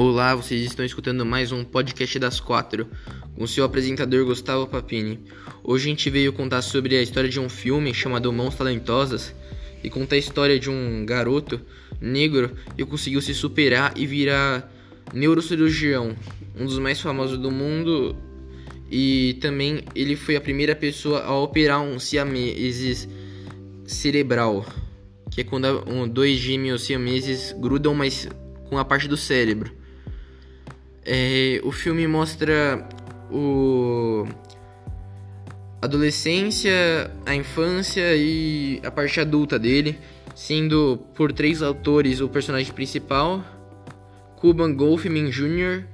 Olá, vocês estão escutando mais um podcast das quatro, com seu apresentador Gustavo Papini. Hoje a gente veio contar sobre a história de um filme chamado Mãos Talentosas e conta a história de um garoto negro que conseguiu se superar e virar neurocirurgião, um dos mais famosos do mundo. E também ele foi a primeira pessoa a operar um siameses cerebral, que é quando dois gêmeos siameses grudam mais com a parte do cérebro. É, o filme mostra o adolescência, a infância e a parte adulta dele, sendo por três autores o personagem principal, Cuban Golfman Jr.,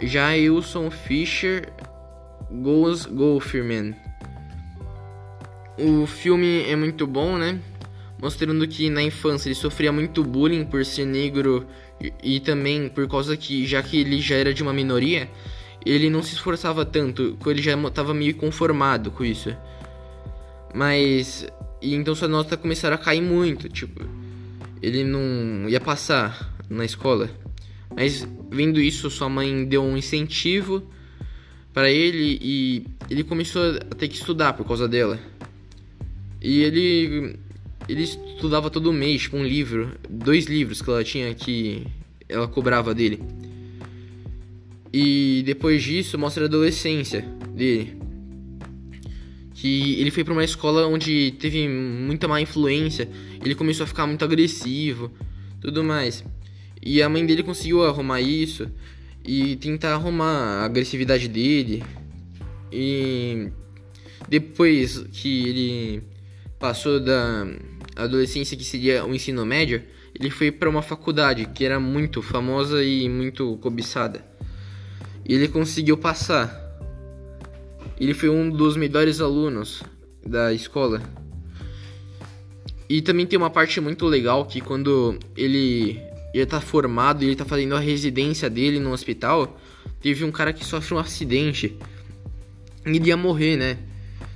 Jailson Fisher, Goes Golferman. O filme é muito bom, né? Mostrando que na infância ele sofria muito bullying por ser negro e, também por causa que, já que ele já era de uma minoria, ele não se esforçava tanto, ele já estava meio conformado com isso. Mas. E então sua nota começaram a cair muito, tipo. Ele não ia passar na escola. Mas vendo isso, sua mãe deu um incentivo para ele e ele começou a ter que estudar por causa dela. E ele ele estudava todo mês, tipo, um livro, dois livros que ela tinha que ela cobrava dele. E depois disso mostra a adolescência dele. Que ele foi para uma escola onde teve muita má influência, ele começou a ficar muito agressivo, tudo mais. E a mãe dele conseguiu arrumar isso e tentar arrumar a agressividade dele. E depois que ele passou da adolescência, que seria o ensino médio, ele foi para uma faculdade que era muito famosa e muito cobiçada. E ele conseguiu passar. Ele foi um dos melhores alunos da escola. E também tem uma parte muito legal que quando ele ele tá formado e ele tá fazendo a residência dele no hospital, teve um cara que sofre um acidente. E ele ia morrer, né?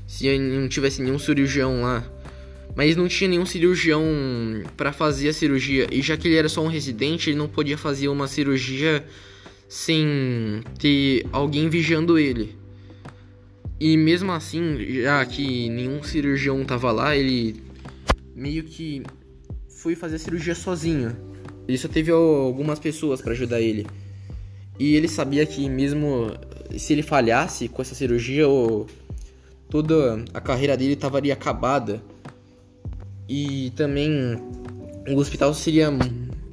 Se não tivesse nenhum cirurgião lá mas não tinha nenhum cirurgião para fazer a cirurgia. E já que ele era só um residente, ele não podia fazer uma cirurgia sem ter alguém vigiando ele. E mesmo assim, já que nenhum cirurgião tava lá, ele meio que foi fazer a cirurgia sozinho. Ele só teve algumas pessoas para ajudar ele. E ele sabia que mesmo se ele falhasse com essa cirurgia, toda a carreira dele estaria acabada e também o hospital seria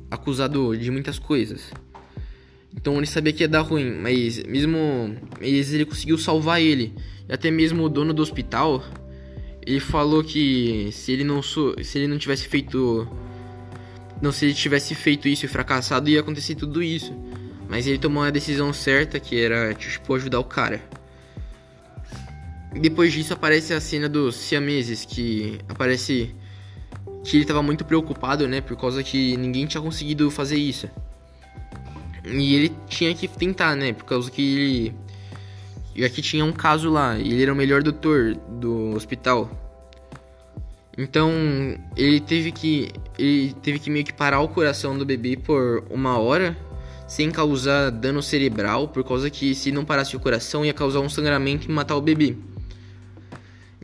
acusado de muitas coisas. Então ele sabia que ia dar ruim, mas mesmo mas ele conseguiu salvar ele. E até mesmo o dono do hospital, ele falou que se ele não se ele não tivesse feito não se ele tivesse feito isso e fracassado ia acontecer tudo isso. Mas ele tomou a decisão certa, que era tipo ajudar o cara. Depois disso aparece a cena dos siameses que aparece que ele tava muito preocupado, né? Por causa que ninguém tinha conseguido fazer isso. E ele tinha que tentar, né? Por causa que ele. Já que tinha um caso lá, e ele era o melhor doutor do hospital. Então ele teve que. Ele teve que meio que parar o coração do bebê por uma hora. Sem causar dano cerebral, por causa que se não parasse o coração ia causar um sangramento e matar o bebê.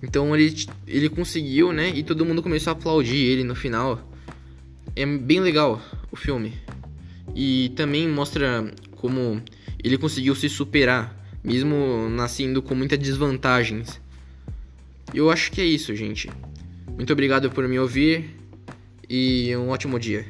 Então ele, ele conseguiu, né? E todo mundo começou a aplaudir ele no final. É bem legal o filme. E também mostra como ele conseguiu se superar, mesmo nascendo com muitas desvantagens. Eu acho que é isso, gente. Muito obrigado por me ouvir e um ótimo dia.